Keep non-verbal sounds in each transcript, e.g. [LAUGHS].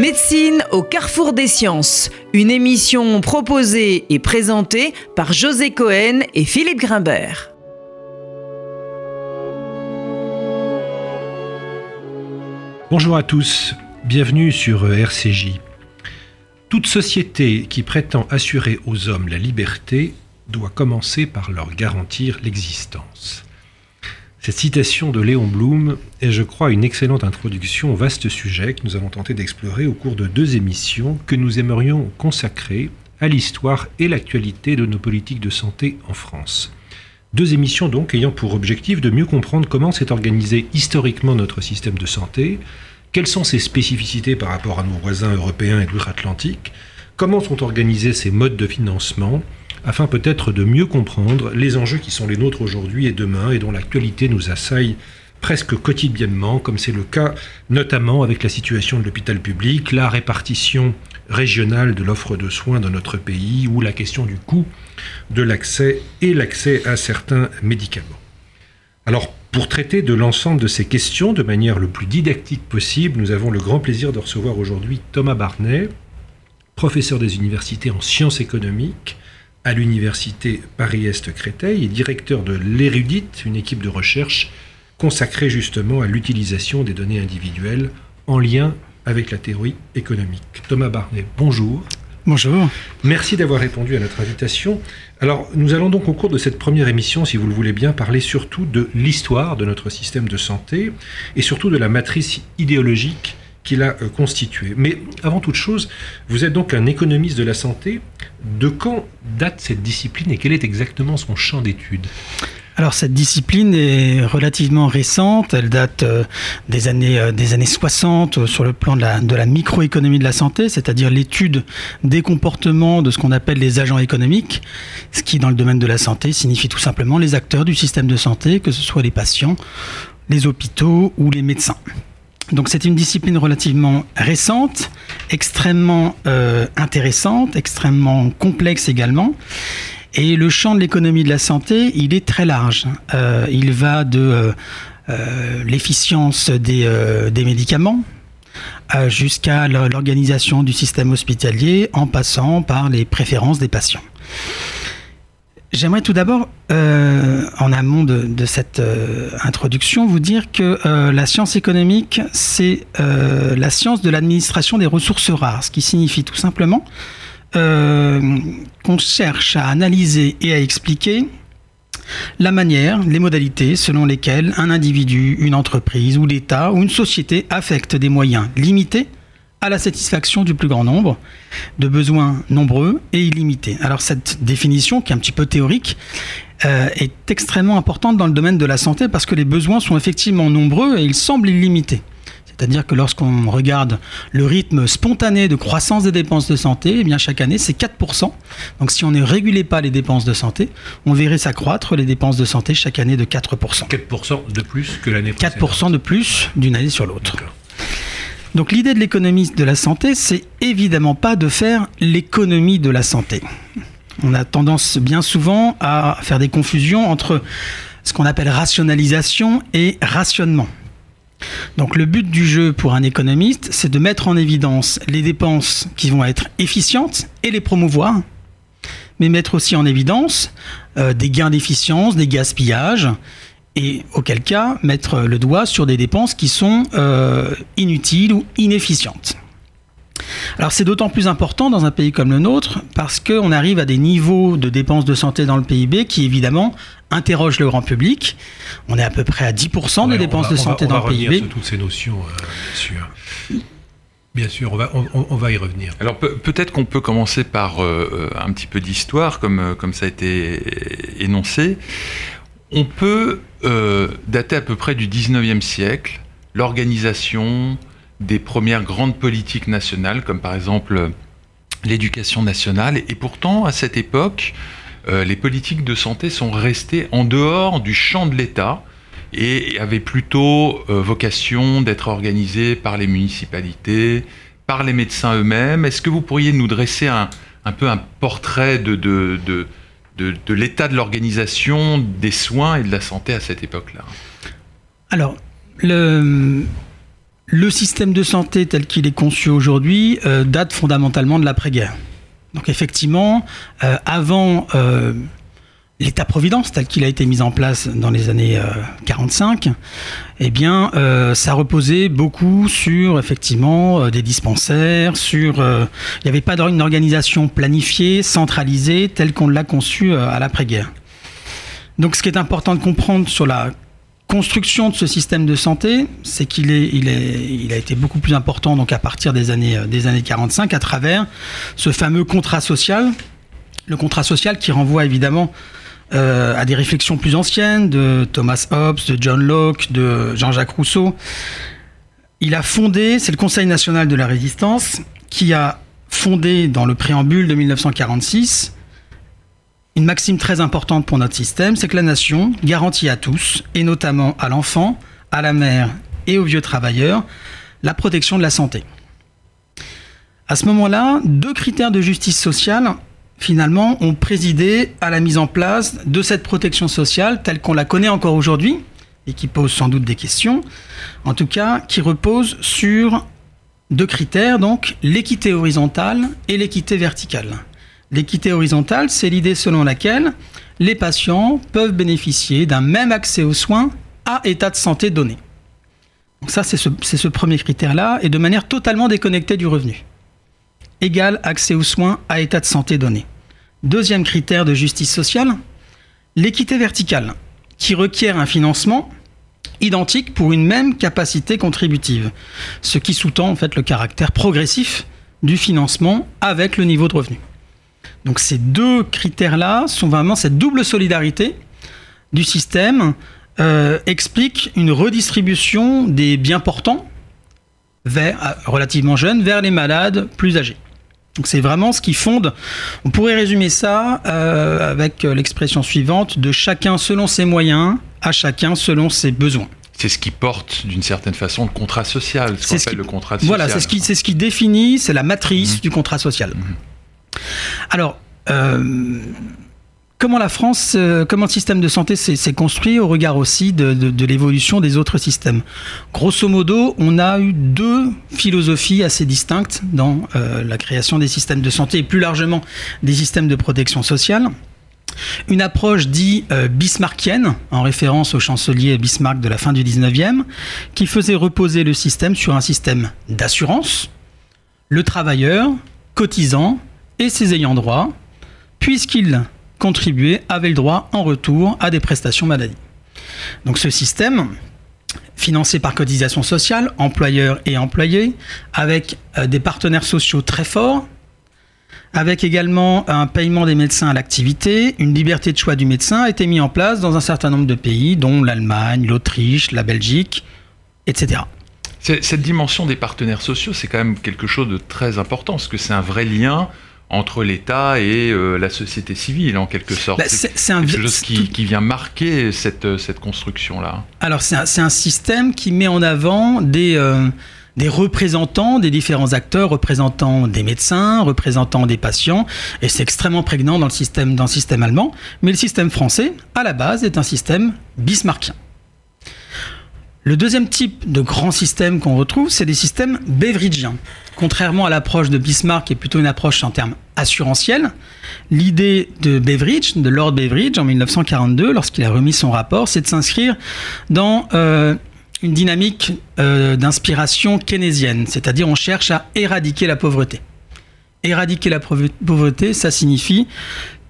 Médecine au carrefour des sciences, une émission proposée et présentée par José Cohen et Philippe Grimbert. Bonjour à tous, bienvenue sur RCJ. Toute société qui prétend assurer aux hommes la liberté doit commencer par leur garantir l'existence. Cette citation de Léon Blum est, je crois, une excellente introduction au vaste sujet que nous allons tenter d'explorer au cours de deux émissions que nous aimerions consacrer à l'histoire et l'actualité de nos politiques de santé en France. Deux émissions donc ayant pour objectif de mieux comprendre comment s'est organisé historiquement notre système de santé, quelles sont ses spécificités par rapport à nos voisins européens et d'outre-Atlantique, comment sont organisés ses modes de financement, afin peut-être de mieux comprendre les enjeux qui sont les nôtres aujourd'hui et demain et dont l'actualité nous assaille presque quotidiennement, comme c'est le cas notamment avec la situation de l'hôpital public, la répartition régionale de l'offre de soins dans notre pays ou la question du coût de l'accès et l'accès à certains médicaments. Alors, pour traiter de l'ensemble de ces questions de manière le plus didactique possible, nous avons le grand plaisir de recevoir aujourd'hui Thomas Barnet, professeur des universités en sciences économiques, à l'université Paris-Est Créteil et directeur de l'Érudite, une équipe de recherche consacrée justement à l'utilisation des données individuelles en lien avec la théorie économique. Thomas Barnet, bonjour. Bonjour. Merci d'avoir répondu à notre invitation. Alors, nous allons donc au cours de cette première émission, si vous le voulez bien, parler surtout de l'histoire de notre système de santé et surtout de la matrice idéologique qu'il a euh, constitué. Mais avant toute chose, vous êtes donc un économiste de la santé. De quand date cette discipline et quel est exactement son champ d'étude? Alors cette discipline est relativement récente, elle date euh, des années, euh, des années 60 sur le plan de la, de la microéconomie de la santé, c'est-à-dire l'étude des comportements de ce qu'on appelle les agents économiques, ce qui dans le domaine de la santé signifie tout simplement les acteurs du système de santé, que ce soit les patients, les hôpitaux ou les médecins. Donc c'est une discipline relativement récente, extrêmement euh, intéressante, extrêmement complexe également. Et le champ de l'économie de la santé, il est très large. Euh, il va de euh, l'efficience des, des, médicaments jusqu'à l'organisation du système hospitalier en passant par les préférences des patients. J'aimerais tout d'abord, euh, en amont de, cette euh, introduction, vous dire que euh, la science économique, c'est la science de l'administration des ressources rares, ce qui signifie tout simplement qu'on cherche à analyser et à expliquer la manière, les modalités selon lesquelles un individu, une entreprise ou l'État ou une société affecte des moyens limités à la satisfaction du plus grand nombre de besoins nombreux et illimités. Alors cette définition, qui est un petit peu théorique, euh, est extrêmement importante dans le domaine de la santé parce que les besoins sont effectivement nombreux et ils semblent illimités. C'est-à-dire que lorsqu'on regarde le rythme spontané de croissance des dépenses de santé, eh bien chaque année c'est 4%. Donc si on ne régulait pas les dépenses de santé, on verrait s'accroître les dépenses de santé chaque année de 4%. 4% de plus que l'année précédente 4% de plus d'une année sur l'autre. Donc l'idée de l'économie de la santé, c'est évidemment pas de faire l'économie de la santé. On a tendance bien souvent à faire des confusions entre ce qu'on appelle rationalisation et rationnement. Donc le but du jeu pour un économiste, c'est de mettre en évidence les dépenses qui vont être efficientes et les promouvoir, mais mettre aussi en évidence euh, des gains d'efficience, des gaspillages, et auquel cas mettre le doigt sur des dépenses qui sont euh, inutiles ou inefficientes. Alors c'est d'autant plus important dans un pays comme le nôtre parce qu'on arrive à des niveaux de dépenses de santé dans le PIB qui évidemment interrogent le grand public. On est à peu près à 10% des dépenses de santé dans le PIB. Sur toutes ces notions, euh, bien sûr. Bien sûr, on va, on, va y revenir. Alors peut-être qu'on peut commencer par euh, un petit peu d'histoire, comme, comme ça a été énoncé. On peut euh, dater à peu près du 19e siècle l'organisation des premières grandes politiques nationales, comme par exemple l'éducation nationale. Et pourtant, à cette époque, euh, les politiques de santé sont restées en dehors du champ de l'État et avaient plutôt euh, vocation d'être organisées par les municipalités, par les médecins eux-mêmes. Est-ce que vous pourriez nous dresser un, peu un portrait de, l'état de l'organisation des soins et de la santé à cette époque-là Alors, le, le système de santé tel qu'il est conçu aujourd'hui euh, date fondamentalement de l'après-guerre. Donc effectivement, euh, avant euh, l'État-providence tel qu'il a été mis en place dans les années 45, eh bien, ça reposait beaucoup sur effectivement des dispensaires, sur il n'y avait pas une organisation planifiée, centralisée telle qu'on l'a conçue à l'après-guerre. Donc, ce qui est important de comprendre sur la construction de ce système de santé, c'est qu'il est, il est, il a été beaucoup plus important donc à partir des années, euh, des années 45 à travers ce fameux contrat social. Le contrat social qui renvoie évidemment euh, à des réflexions plus anciennes de Thomas Hobbes, de John Locke, de Jean-Jacques Rousseau. Il a fondé, c'est le Conseil national de la résistance, qui a fondé dans le préambule de 1946 une maxime très importante pour notre système, c'est que la nation garantit à tous, et notamment à l'enfant, à la mère et aux vieux travailleurs, la protection de la santé. À ce moment-là, deux critères de justice sociale, finalement, ont présidé à la mise en place de cette protection sociale telle qu'on la connaît encore aujourd'hui, et qui pose sans doute des questions, en tout cas qui repose sur deux critères, donc l'équité horizontale et l'équité verticale. L'équité horizontale, c'est l'idée selon laquelle les patients peuvent bénéficier d'un même accès aux soins à état de santé donné. Donc ça, c'est ce, premier critère-là, et de manière totalement déconnectée du revenu. Égal accès aux soins à état de santé donné. Deuxième critère de justice sociale, l'équité verticale, qui requiert un financement identique pour une même capacité contributive, ce qui sous-tend en fait le caractère progressif du financement avec le niveau de revenu. Donc ces deux critères-là sont vraiment cette double solidarité du système euh, explique une redistribution des biens portants euh, relativement jeunes vers les malades plus âgés. Donc c'est vraiment ce qui fonde. On pourrait résumer ça euh, avec l'expression suivante de chacun selon ses moyens, à chacun selon ses besoins. C'est ce qui porte d'une certaine façon le contrat social, ce qu'on appelle le contrat social. Voilà, c'est ce qui, ce qui définit, c'est la matrice mmh. du contrat social. Mmh. Alors, euh, comment la France, euh, comment le système de santé s'est construit au regard aussi de, l'évolution des autres systèmes? Grosso modo, on a eu deux philosophies assez distinctes dans euh, la création des systèmes de santé et plus largement des systèmes de protection sociale. Une approche dite bismarckienne, en référence au chancelier Bismarck de la fin du 19e, qui faisait reposer le système sur un système d'assurance, le travailleur, cotisant, et ses ayants droit, puisqu'ils contribuaient, avaient le droit en retour à des prestations maladie. Donc ce système, financé par cotisation sociale, employeurs et employés, avec euh, des partenaires sociaux très forts, avec également un paiement des médecins à l'activité, une liberté de choix du médecin a été mis en place dans un certain nombre de pays, dont l'Allemagne, l'Autriche, la Belgique, etc. Cette dimension des partenaires sociaux, c'est quand même quelque chose de très important, parce que c'est un vrai lien entre l'État et euh, la société civile, en quelque sorte. Bah, c'est quelque chose qui, vient marquer cette, euh, cette construction-là. Alors, c'est un, un, système qui met en avant des, euh, des représentants des différents acteurs, représentants des médecins, représentants des patients, et c'est extrêmement prégnant dans le, système, dans le système allemand. Mais le système français, à la base, est un système bismarckien. Le deuxième type de grand système qu'on retrouve, c'est des systèmes beveridgiens. Contrairement à l'approche de Bismarck, qui est plutôt une approche en termes assurantiels, l'idée de Beveridge, de Lord Beveridge, en 1942, lorsqu'il a remis son rapport, c'est de s'inscrire dans euh, une dynamique euh, d'inspiration keynésienne, c'est-à-dire on cherche à éradiquer la pauvreté. Éradiquer la pauvreté, ça signifie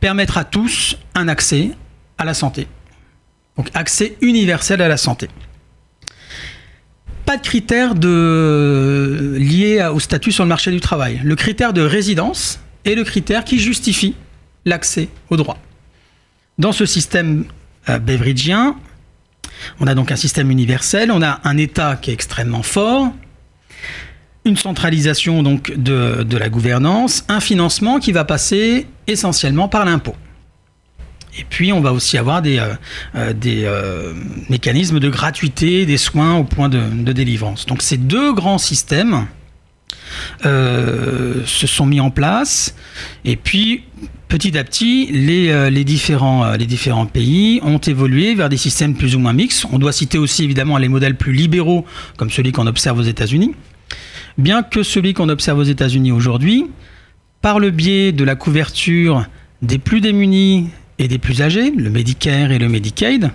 permettre à tous un accès à la santé. Donc accès universel à la santé pas de critère de... lié au statut sur le marché du travail. Le critère de résidence est le critère qui justifie l'accès au droit. Dans ce système euh, beveridgien, on a donc un système universel, on a un État qui est extrêmement fort, une centralisation donc de la gouvernance, un financement qui va passer essentiellement par l'impôt. Et puis, on va aussi avoir des, euh, euh, euh, mécanismes de gratuité des soins au point de, délivrance. Donc, ces deux grands systèmes se sont mis en place. Et puis, petit à petit, les, différents, les différents pays ont évolué vers des systèmes plus ou moins mixtes. On doit citer aussi évidemment les modèles plus libéraux, comme celui qu'on observe aux États-Unis. Bien que celui qu'on observe aux États-Unis aujourd'hui, par le biais de la couverture des plus démunis et des plus âgés, le Medicare et le Medicaid,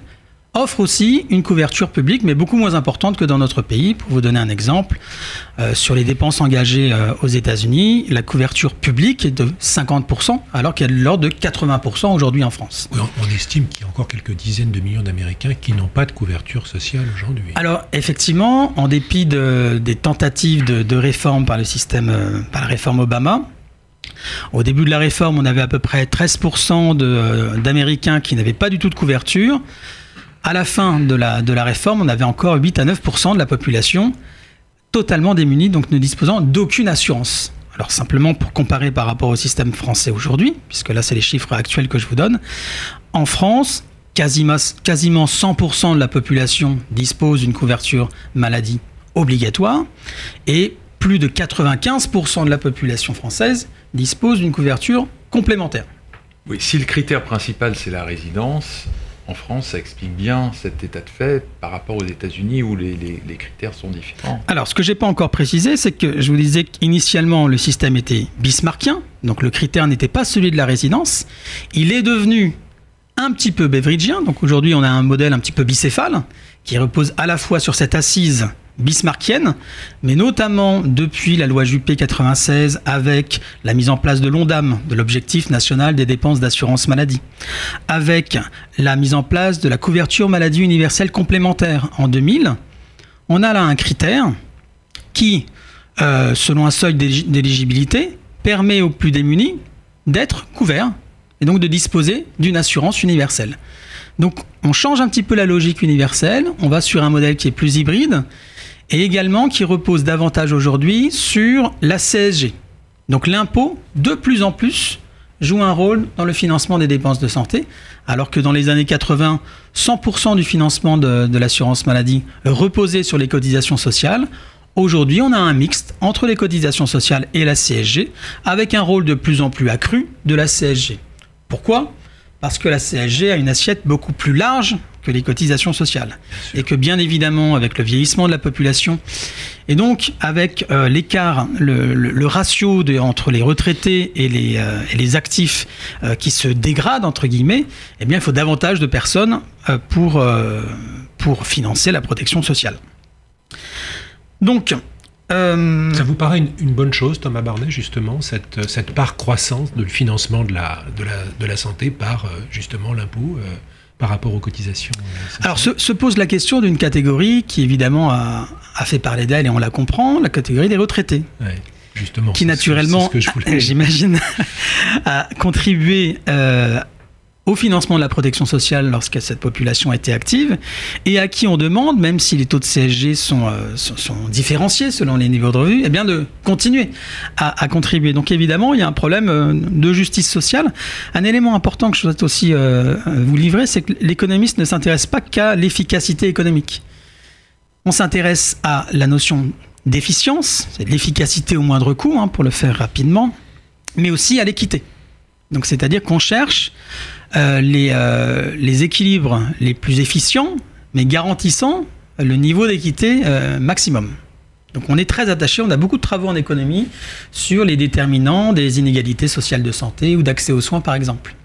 offre aussi une couverture publique, mais beaucoup moins importante que dans notre pays. Pour vous donner un exemple, euh, sur les dépenses engagées euh, aux États-Unis, la couverture publique est de 50%, alors qu'elle est de l'ordre de 80% aujourd'hui en France. on estime qu'il y a encore quelques dizaines de millions d'Américains qui n'ont pas de couverture sociale aujourd'hui. Alors, effectivement, en dépit des tentatives de, réforme par le système, euh, par la réforme Obama, au début de la réforme, on avait à peu près 13% d'Américains qui n'avaient pas du tout de couverture à la fin de la, de la réforme, on avait encore 8 à 9% de la population totalement démunie, donc ne disposant d'aucune assurance. Alors simplement pour comparer par rapport au système français aujourd'hui, puisque là c'est les chiffres actuels que je vous donne, en France, quasiment, quasiment 100% de la population dispose d'une couverture maladie obligatoire et plus de 95% de la population française dispose d'une couverture complémentaire. Oui, si le critère principal c'est la résidence, en France, ça explique bien cet état de fait par rapport aux États-Unis où les, critères sont différents. Alors, ce que je n'ai pas encore précisé, c'est que je vous disais qu'initialement, le système était bismarckien, donc le critère n'était pas celui de la résidence. Il est devenu un petit peu beveridgien, donc aujourd'hui, on a un modèle un petit peu bicéphale qui repose à la fois sur cette assise bismarckienne, mais notamment depuis la loi Juppé 96 avec la mise en place de l'ONDAM, de l'objectif national des dépenses d'assurance maladie, avec la mise en place de la couverture maladie universelle complémentaire en 2000, on a là un critère qui, euh, selon un seuil d'éligibilité, permet aux plus démunis d'être couverts et donc de disposer d'une assurance universelle. Donc on change un petit peu la logique universelle, on va sur un modèle qui est plus hybride, et également qui repose davantage aujourd'hui sur la CSG. Donc l'impôt, de plus en plus, joue un rôle dans le financement des dépenses de santé, alors que dans les années 80, 100% du financement de, l'assurance maladie reposait sur les cotisations sociales. Aujourd'hui, on a un mixte entre les cotisations sociales et la CSG, avec un rôle de plus en plus accru de la CSG. Pourquoi? Parce que la CSG a une assiette beaucoup plus large que les cotisations sociales. Et que bien évidemment, avec le vieillissement de la population, et donc avec euh, l'écart, le, ratio de, entre les retraités et les, euh, les actifs euh, qui se dégradent, entre guillemets, eh bien, il faut davantage de personnes pour, pour financer la protection sociale. Donc, Ça vous paraît une, bonne chose, Thomas Barnet, justement, cette, cette part croissante de financement de la, de la, de la santé par justement l'impôt par rapport aux cotisations euh, Alors se, pose la question d'une catégorie qui évidemment a, fait parler d'elle et on la comprend, la catégorie des retraités. justement. Qui naturellement, [LAUGHS] j'imagine, a contribué euh, au financement de la protection sociale lorsque cette population était active et à qui on demande, même si les taux de CSG sont, euh, sont, différenciés selon les niveaux de revenus, eh bien de continuer à, contribuer. Donc évidemment, il y a un problème euh, de justice sociale. Un élément important que je souhaite aussi euh, vous livrer, c'est que l'économiste ne s'intéresse pas qu'à l'efficacité économique. On s'intéresse à la notion d'efficience, c'est l'efficacité au moindre coût, hein, pour le faire rapidement, mais aussi à l'équité. Donc c'est-à-dire qu'on cherche euh, euh, les, équilibres les plus efficients, mais garantissant le niveau d'équité euh, maximum. Donc on est très attaché, on a beaucoup de travaux en économie sur les déterminants des inégalités sociales de santé ou d'accès aux soins par exemple.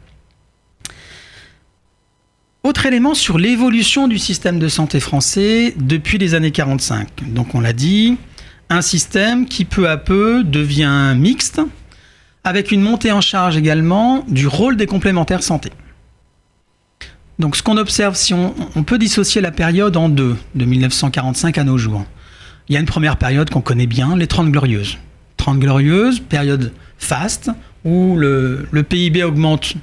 Autre élément sur l'évolution du système de santé français depuis les années 45. Donc on l'a dit, un système qui peu à peu devient mixte, avec une montée en charge également du rôle des complémentaires santé. Donc ce qu'on observe, si on, peut dissocier la période en deux, de 1945 à nos jours. Il y a une première période qu'on connaît bien, les 30 glorieuses. 30 glorieuses, période faste, où le, PIB augmente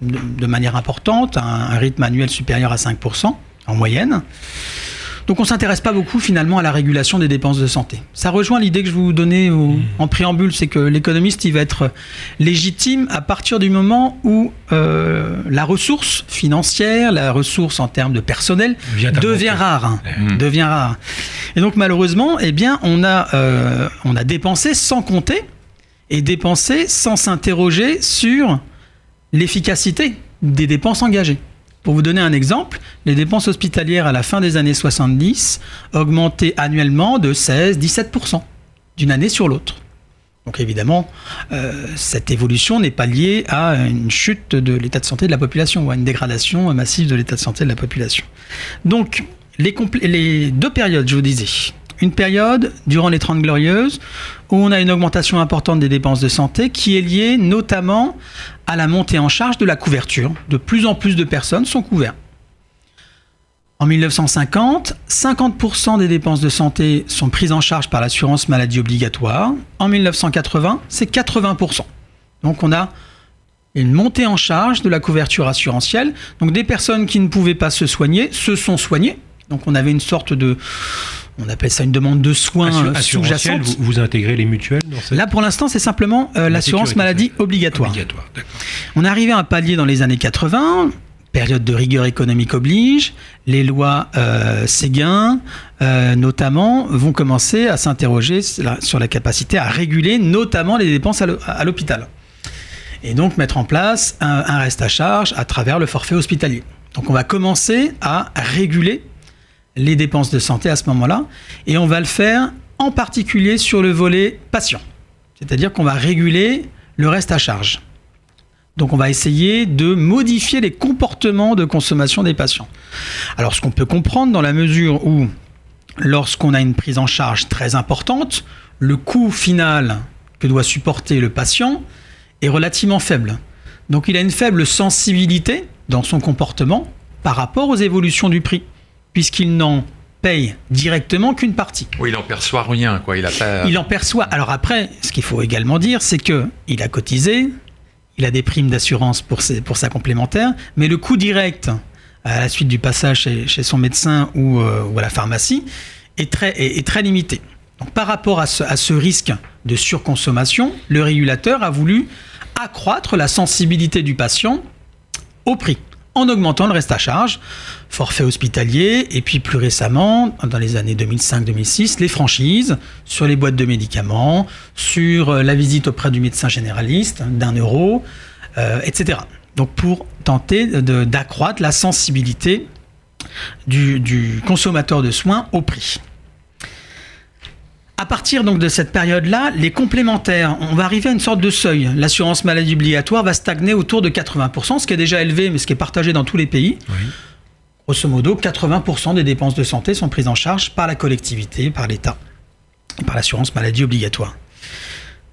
de, manière importante, à un rythme annuel supérieur à 5% en moyenne. Donc on s'intéresse pas beaucoup finalement à la régulation des dépenses de santé. Ça rejoint l'idée que je vous donnais au- en préambule, c'est que l'économiste il va être légitime à partir du moment où euh, la ressource financière, la ressource en termes de personnel devient rare, hein, Mhm. devient rare. Et donc malheureusement, eh bien on a euh, on a dépensé sans compter et dépensé sans s'interroger sur l'efficacité des dépenses engagées. Pour vous donner un exemple, les dépenses hospitalières à la fin des années 70 augmentaient annuellement de 16-17% d'une année sur l'autre. Donc évidemment, euh, cette évolution n'est pas liée à une chute de l'état de santé de la population ou à une dégradation massive de l'état de santé de la population. Donc les, les deux périodes, je vous disais. Une période durant les 30 glorieuses où on a une augmentation importante des dépenses de santé qui est liée notamment à la montée en charge de la couverture. De plus en plus de personnes sont couvertes. En 1950, 50% des dépenses de santé sont prises en charge par l'assurance maladie obligatoire. En 1980, c'est 80%. Donc on a une montée en charge de la couverture assurantielle. Donc des personnes qui ne pouvaient pas se soigner se sont soignées. Donc on avait une sorte de, on appelle ça une demande de soins euh, sous-jacente. vous, vous intégrez les mutuelles dans cette Là pour l'instant c'est simplement euh, la l'assurance maladie obligatoire. On est arrivé à un palier dans les années 80, période de rigueur économique oblige. Les lois euh, Séguin, euh, notamment, vont commencer à s'interroger sur la- capacité à réguler notamment les dépenses à l'hô- à l'hôpital. Et donc mettre en place un, un reste à charge à travers le forfait hospitalier. Donc on va commencer à réguler les dépenses de santé à ce moment-là, et on va le faire en particulier sur le volet patient. C'est-à-dire qu'on va réguler le reste à charge. Donc on va essayer de modifier les comportements de consommation des patients. Alors ce qu'on peut comprendre dans la mesure où lorsqu'on a une prise en charge très importante, le coût final que doit supporter le patient est relativement faible. Donc il a une faible sensibilité dans son comportement par rapport aux évolutions du prix, puisqu'il n'en paye directement qu'une partie. Oui, il en perçoit rien, quoi. Il a pas. Il en perçoit. Alors après, ce qu'il faut également dire, c'est que il a cotisé, il a des primes d'assurance pour, ses- pour sa complémentaire, mais le coût direct à la suite du passage chez, chez son médecin ou, euh, ou à la pharmacie est très, est, est très limité. Donc, par rapport à ce, à ce risque de surconsommation, le régulateur a voulu accroître la sensibilité du patient au prix en augmentant le reste à charge, forfait hospitalier, et puis plus récemment, dans les années 2005-2006, les franchises sur les boîtes de médicaments, sur euh, la visite auprès du médecin généraliste d'un euro, euh, etc. Donc pour tenter d'accroître la sensibilité du, consommateur de soins au prix. À partir donc de cette période-là, les complémentaires, on va arriver à une sorte de seuil. L'assurance maladie obligatoire va stagner autour de 80%, ce qui est déjà élevé, mais ce qui est partagé dans tous les pays. Grosso modo, 80% des dépenses de santé sont prises en charge par la collectivité, par l'État, et par l'assurance maladie obligatoire.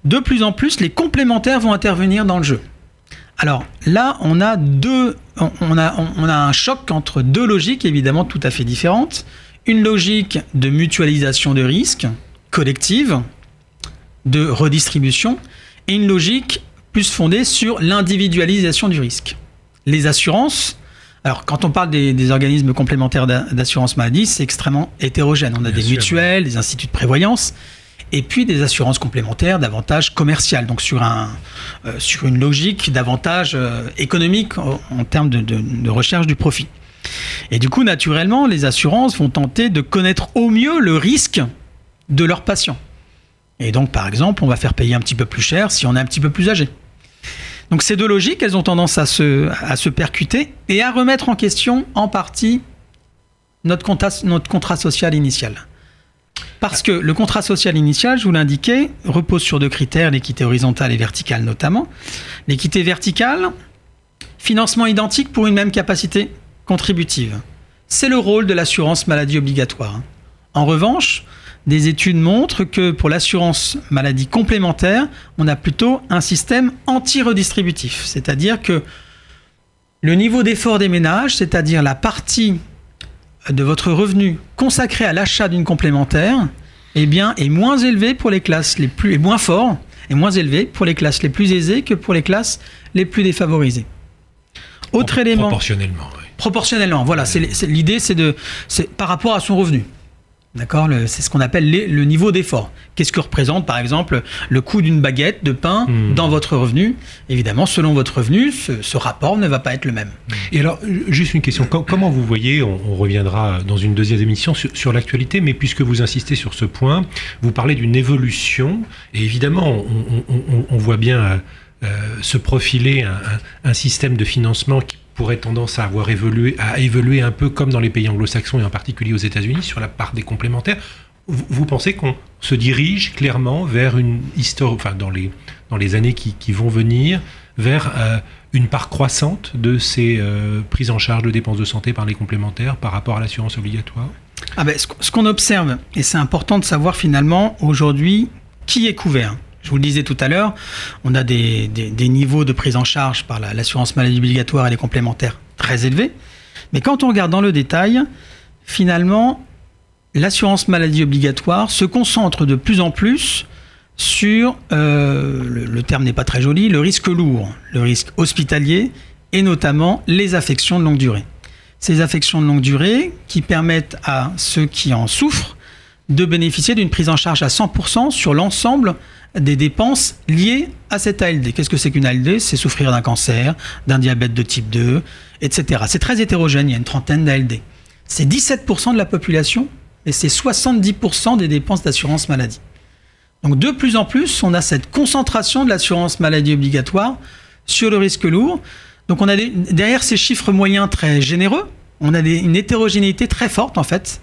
De plus en plus, les complémentaires vont intervenir dans le jeu. Alors là, on a on a un choc entre deux logiques évidemment tout à fait différentes. Une logique de mutualisation de risques collective, de redistribution, et une logique plus fondée sur l'individualisation du risque. Les assurances, alors quand on parle des, des organismes complémentaires d'a- d'assurance maladie, c'est extrêmement hétérogène. On a Bien des sûr, mutuelles, des instituts de prévoyance, et puis des assurances complémentaires davantage commerciales, donc sur, un, euh, sur une logique davantage euh, économique en, en termes de, de- de recherche du profit. Et du coup, naturellement, les assurances vont tenter de connaître au mieux le risque de leurs patients. Et donc, par exemple, on va faire payer un petit peu plus cher si on est un petit peu plus âgé. Donc ces deux logiques, elles ont tendance à se, percuter et à remettre en question en partie notre contrat social initial. Parce que le contrat social initial, je vous l'indiquais, repose sur deux critères, l'équité horizontale et verticale notamment. L'équité verticale, financement identique pour une même capacité contributive. C'est le rôle de l'assurance maladie obligatoire. En revanche, des études montrent que pour l'assurance maladie complémentaire, on a plutôt un système anti-redistributif. C'est-à-dire que le niveau d'effort des ménages, c'est-à-dire la partie de votre revenu consacré à l'achat d'une complémentaire, eh bien, est moins élevé pour les classes les plus, moins fort, et moins élevé pour les classes les plus aisées que pour les classes les plus défavorisées. Autre Pro- élément Proportionnellement, oui. Proportionnellement, voilà. L'idée, c'est de, c'est par rapport à son revenu. D'accord C'est ce qu'on appelle le niveau d'effort. Qu'est-ce que représente, par exemple, le coût d'une baguette de pain hmm. dans votre revenu? Évidemment, selon votre revenu, ce, rapport ne va pas être le même. Et alors, juste une question. comment vous voyez, on, reviendra dans une deuxième émission sur, l'actualité, mais puisque vous insistez sur ce point, vous parlez d'une évolution, et évidemment, on, voit bien euh, euh, se profiler un, un système de financement qui pourrait tendance à avoir évolué, à évoluer un peu comme dans les pays anglo-saxons et en particulier aux États-Unis sur la part des complémentaires. Vous, pensez qu'on se dirige clairement vers une histoire, enfin dans les, dans les années qui, vont venir, vers euh, une part croissante de ces euh, prises en charge de dépenses de santé par les complémentaires par rapport à l'assurance obligatoire? Ah ben, Ce qu'on observe, et c'est important de savoir finalement aujourd'hui qui est couvert? Je vous le disais tout à l'heure, on a des, niveaux de prise en charge par l'assurance maladie obligatoire et les complémentaires très élevés. Mais quand on regarde dans le détail, finalement, l'assurance maladie obligatoire se concentre de plus en plus sur, euh, le, terme n'est pas très joli, le risque lourd, le risque hospitalier et notamment les affections de longue durée. Ces affections de longue durée qui permettent à ceux qui en souffrent de bénéficier d'une prise en charge à 100% sur l'ensemble des dépenses liées à cette ALD. Qu'est-ce que c'est qu'une ALD C'est souffrir d'un cancer, d'un diabète de type 2, etc. C'est très hétérogène, il y a une trentaine d'ALD. C'est 17% de la population et c'est 70% des dépenses d'assurance maladie. Donc de plus en plus, on a cette concentration de l'assurance maladie obligatoire sur le risque lourd. Donc on a derrière ces chiffres moyens très généreux, on a une hétérogénéité très forte en fait.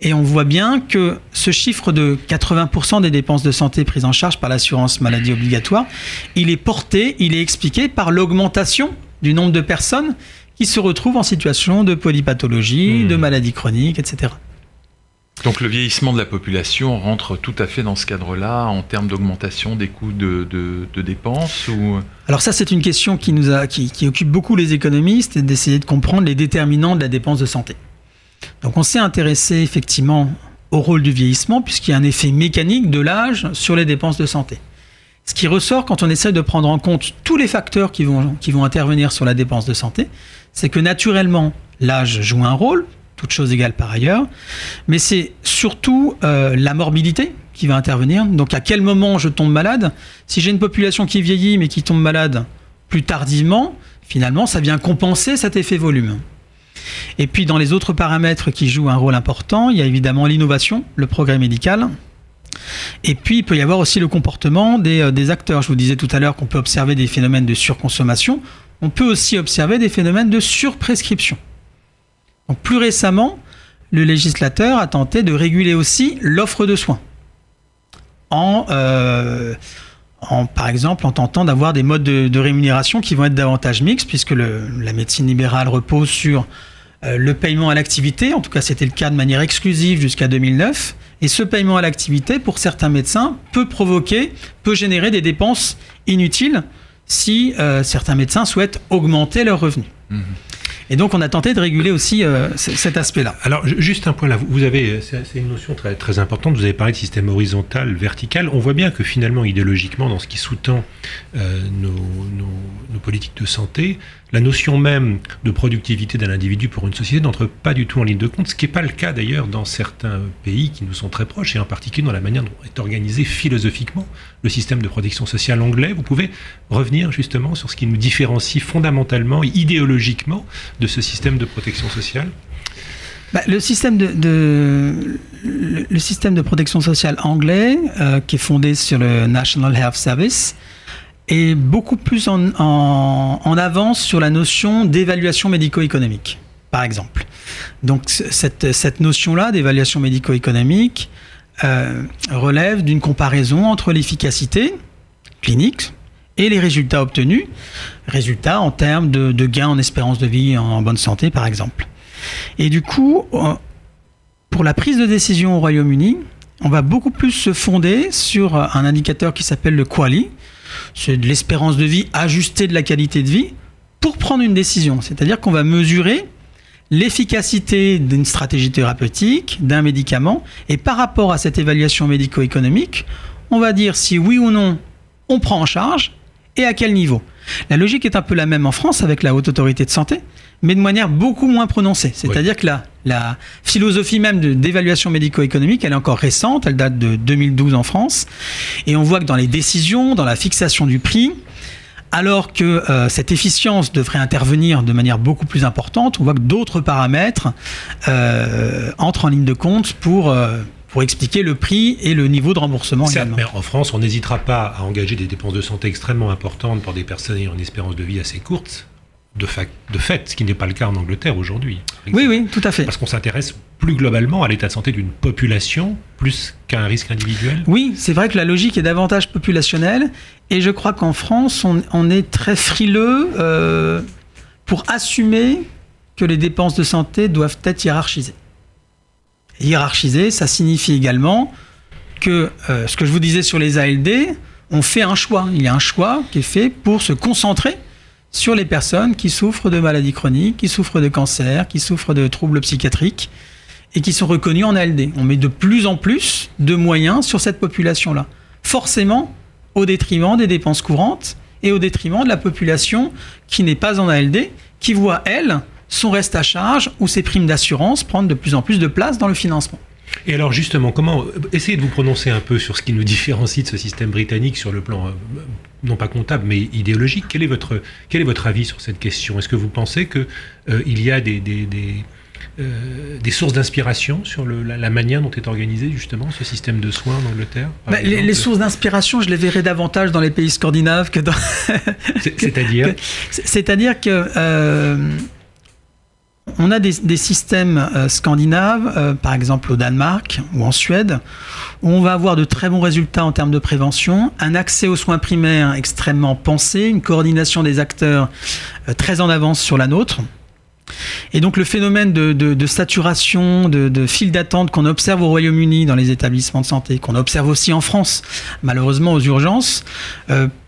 Et on voit bien que ce chiffre de 80% des dépenses de santé prises en charge par l'assurance maladie obligatoire, il est porté, il est expliqué par l'augmentation du nombre de personnes qui se retrouvent en situation de polypathologie, hmm. de maladie chronique, etc. Donc le vieillissement de la population rentre tout à fait dans ce cadre-là en termes d'augmentation des coûts de, dépenses ou... Alors ça c'est une question qui, nous a, qui, qui occupe beaucoup les économistes, d'essayer de comprendre les déterminants de la dépense de santé. Donc on s'est intéressé effectivement au rôle du vieillissement puisqu'il y a un effet mécanique de l'âge sur les dépenses de santé. Ce qui ressort quand on essaie de prendre en compte tous les facteurs qui vont, intervenir sur la dépense de santé, c'est que naturellement l'âge joue un rôle, toute chose égale par ailleurs, mais c'est surtout euh, la morbidité qui va intervenir. Donc à quel moment je tombe malade? Si j'ai une population qui vieillit mais qui tombe malade plus tardivement, finalement ça vient compenser cet effet volume. Et puis dans les autres paramètres qui jouent un rôle important, il y a évidemment l'innovation, le progrès médical. Et puis il peut y avoir aussi le comportement des, euh, acteurs. Je vous disais tout à l'heure qu'on peut observer des phénomènes de surconsommation. On peut aussi observer des phénomènes de surprescription. Donc plus récemment, le législateur a tenté de réguler aussi l'offre de soins. En, euh, par exemple en tentant d'avoir des modes de, rémunération qui vont être davantage mixtes, puisque la médecine libérale repose sur le paiement à l'activité, en tout cas c'était le cas de manière exclusive jusqu'à 2009, et ce paiement à l'activité, pour certains médecins, peut provoquer, peut générer des dépenses inutiles si euh, certains médecins souhaitent augmenter leurs revenus. Mmh. Et donc, on a tenté de réguler aussi euh, cet aspect-là. Alors, juste un point là. Vous avez, c'est une notion très, très importante. Vous avez parlé de système horizontal, vertical. On voit bien que finalement, idéologiquement, dans ce qui sous-tend nos, nos, politiques de santé, la notion même de productivité d'un individu pour une société n'entre pas du tout en ligne de compte, ce qui n'est pas le cas d'ailleurs dans certains pays qui nous sont très proches, et en particulier dans la manière dont est organisé philosophiquement le système de protection sociale anglais. Vous pouvez revenir justement sur ce qui nous différencie fondamentalement, idéologiquement, de ce système de protection sociale bah, le, système de, protection sociale anglais, euh, qui est fondé sur le National Health Service, est beaucoup plus en, avance sur la notion d'évaluation médico-économique, par exemple. Donc cette, cette notion-là d'évaluation médico-économique euh, relève d'une comparaison entre l'efficacité clinique et les résultats obtenus, résultats en termes de, gains en espérance de vie en, bonne santé, par exemple. Et du coup, euh, pour la prise de décision au Royaume-Uni, on va beaucoup plus se fonder sur un indicateur qui s'appelle le QALY, c'est de l'espérance de vie ajustée de la qualité de vie pour prendre une décision. C'est-à-dire qu'on va mesurer l'efficacité d'une stratégie thérapeutique, d'un médicament, et par rapport à cette évaluation médico-économique, on va dire si oui ou non on prend en charge et à quel niveau. La logique est un peu la même en France avec la haute autorité de santé, mais de manière beaucoup moins prononcée. C'est-à-dire que la, la philosophie même d'évaluation médico-économique, elle est encore récente, elle date de 2012 en France, et on voit que dans les décisions, dans la fixation du prix, alors que euh, cette efficience devrait intervenir de manière beaucoup plus importante, on voit que d'autres paramètres euh, entrent en ligne de compte pour, euh, pour expliquer le prix et le niveau de remboursement également. Mais en France, on n'hésitera pas à engager des dépenses de santé extrêmement importantes pour des personnes ayant une espérance de vie assez courte de, de fait, ce qui n'est pas le cas en Angleterre aujourd'hui. Oui, oui, tout à fait. Parce qu'on s'intéresse plus globalement à l'état de santé d'une population plus qu'à un risque individuel. Oui, c'est vrai que la logique est davantage populationnelle, et je crois qu'en France, on, est très frileux euh, pour assumer que les dépenses de santé doivent être hiérarchisées. Hiérarchisées, ça signifie également que euh, ce que je vous disais sur les ALD, on fait un choix. Il y a un choix qui est fait pour se concentrer sur les personnes qui souffrent de maladies chroniques, qui souffrent de cancer, qui souffrent de troubles psychiatriques et qui sont reconnus en ALD. On met de plus en plus de moyens sur cette population-là. Forcément, au détriment des dépenses courantes et au détriment de la population qui n'est pas en ALD, qui voit, elle, son reste à charge ou ses primes d'assurance prendre de plus en plus de place dans le financement. Et alors justement, comment essayez de vous prononcer un peu sur ce qui nous différencie de ce système britannique sur le plan euh, non pas comptable mais idéologique. Quel est votre quel est votre avis sur cette question? Est-ce que vous pensez que euh, il y a des, des, des, euh, des sources d'inspiration sur le, la, manière dont est organisé justement ce système de soins en Angleterre bah, les, sources d'inspiration, je les verrais davantage dans les pays scandinaves que dans. C'est-à-dire? [LAUGHS] C'est-à-dire que on a des, systèmes euh, scandinaves, euh, par exemple au Danemark ou en Suède, où on va avoir de très bons résultats en termes de prévention, un accès aux soins primaires extrêmement pensé, une coordination des acteurs euh, très en avance sur la nôtre. Et donc le phénomène de, saturation, de, de file d'attente qu'on observe au Royaume-Uni dans les établissements de santé, qu'on observe aussi en France, malheureusement aux urgences,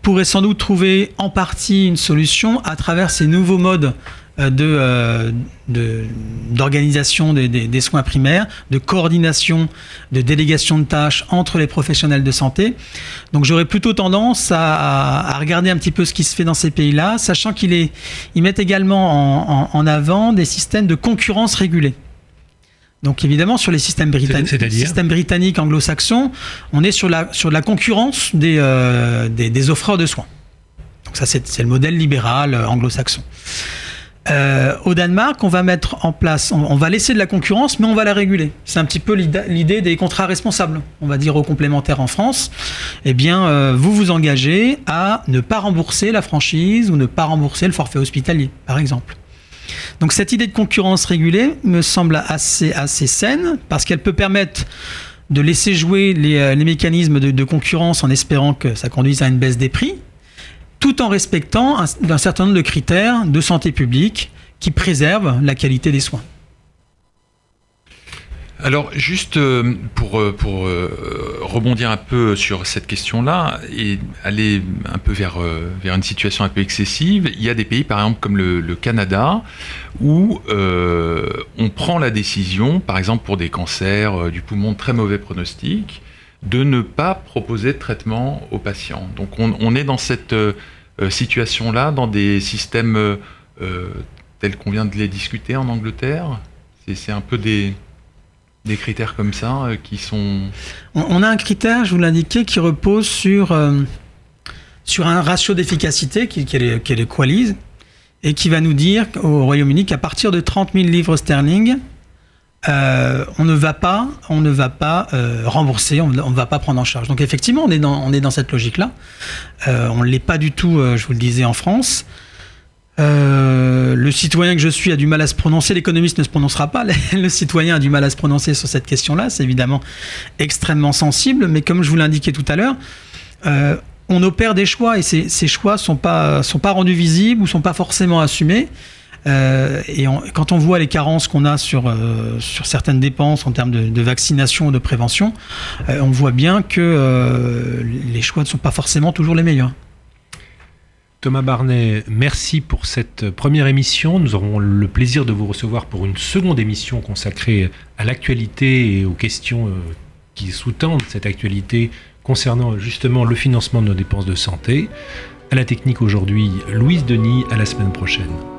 pourrait sans doute trouver en partie une solution à travers ces nouveaux modes euh, euh, de, d'organisation des, des, soins primaires, de coordination, de délégation de tâches entre les professionnels de santé. Donc j'aurais plutôt tendance à, regarder un petit peu ce qui se fait dans ces pays-là, sachant qu'ils ils mettent également en, avant des systèmes de concurrence régulée. Donc évidemment, sur les systèmes britanniques, systèmes britanniques anglo-saxons, on est sur la, sur la concurrence des, euh, des, des offreurs de soins. Donc ça, c'est, c'est le modèle libéral anglo-saxon. Euh, au Danemark, on va mettre en place, on, va laisser de la concurrence, mais on va la réguler. C'est un petit peu l'idée des contrats responsables. On va dire aux complémentaires en France, eh bien, euh, vous vous engagez à ne pas rembourser la franchise ou ne pas rembourser le forfait hospitalier, par exemple. Donc cette idée de concurrence régulée me semble assez, saine parce qu'elle peut permettre de laisser jouer les, euh, mécanismes de concurrence en espérant que ça conduise à une baisse des prix, tout en respectant un, certain nombre de critères de santé publique qui préservent la qualité des soins. Alors juste euh, pour, euh, pour euh, rebondir un peu sur cette question-là et aller un peu vers, vers une situation un peu excessive, il y a des pays par exemple comme le, Canada où on prend la décision, par exemple pour des cancers du poumon de très mauvais pronostic, de ne pas proposer de traitement aux patients. Donc on, est dans cette euh, euh, situation-là, dans des systèmes euh, tels qu'on vient de les discuter en Angleterre. C'est un peu des, critères comme ça qui sont... On, a un critère, je vous l'indiquais, qui repose sur, sur un ratio d'efficacité qui, qui, est, qui est le Qualise et qui va nous dire au Royaume-Uni qu'à partir de 30 000 livres sterling, euh, on ne va pas, on ne va pas euh, rembourser, on ne va pas prendre en charge. Donc effectivement, on est dans, cette logique-là. Euh, on ne l'est pas du tout, je vous le disais, en France. le citoyen que je suis a du mal à se prononcer, l'économiste ne se prononcera pas, [LAUGHS] le citoyen a du mal à se prononcer sur cette question-là, c'est évidemment extrêmement sensible, mais comme je vous l'indiquais tout à l'heure, on opère des choix et ces, ces choix ne sont pas, sont pas rendus visibles ou sont pas forcément assumés. Euh, et quand on voit les carences qu'on a sur, euh, sur certaines dépenses en termes de, vaccination ou de prévention, euh, on voit bien que les choix ne sont pas forcément toujours les meilleurs. Thomas Barnet, merci pour cette première émission. Nous aurons le plaisir de vous recevoir pour une seconde émission consacrée à l'actualité et aux questions qui sous-tendent cette actualité concernant justement le financement de nos dépenses de santé. À la technique aujourd'hui, Louise Denis, à la semaine prochaine.